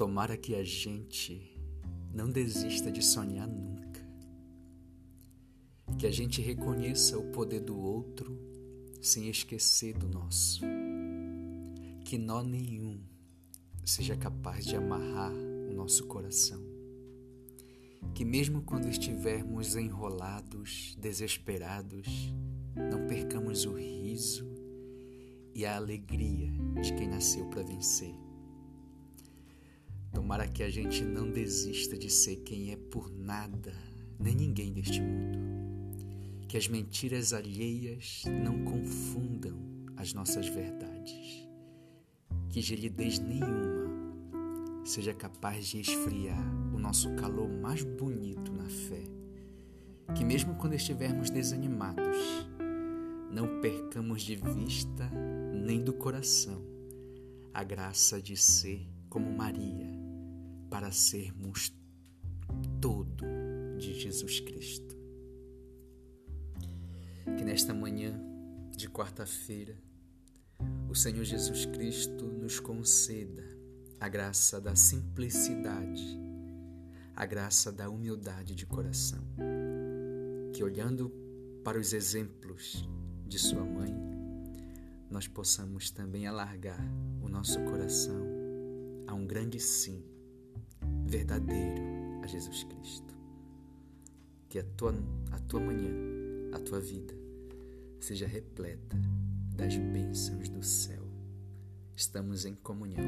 Tomara que a gente não desista de sonhar nunca. Que a gente reconheça o poder do outro sem esquecer do nosso. Que nó nenhum seja capaz de amarrar o nosso coração. Que mesmo quando estivermos enrolados, desesperados, não percamos o riso e a alegria de quem nasceu para vencer. Tomara que a gente não desista de ser quem é por nada, nem ninguém deste mundo. Que as mentiras alheias não confundam as nossas verdades. Que gelidez nenhuma seja capaz de esfriar o nosso calor mais bonito na fé. Que mesmo quando estivermos desanimados, não percamos de vista nem do coração a graça de ser como Maria, para sermos todo de Jesus Cristo. Que nesta manhã de quarta-feira, o Senhor Jesus Cristo nos conceda a graça da simplicidade, a graça da humildade de coração. Que olhando para os exemplos de Sua mãe, nós possamos também alargar o nosso coração a um grande sim, verdadeiro a Jesus Cristo. Que a tua, a tua manhã, a tua vida, seja repleta das bênçãos do céu. Estamos em comunhão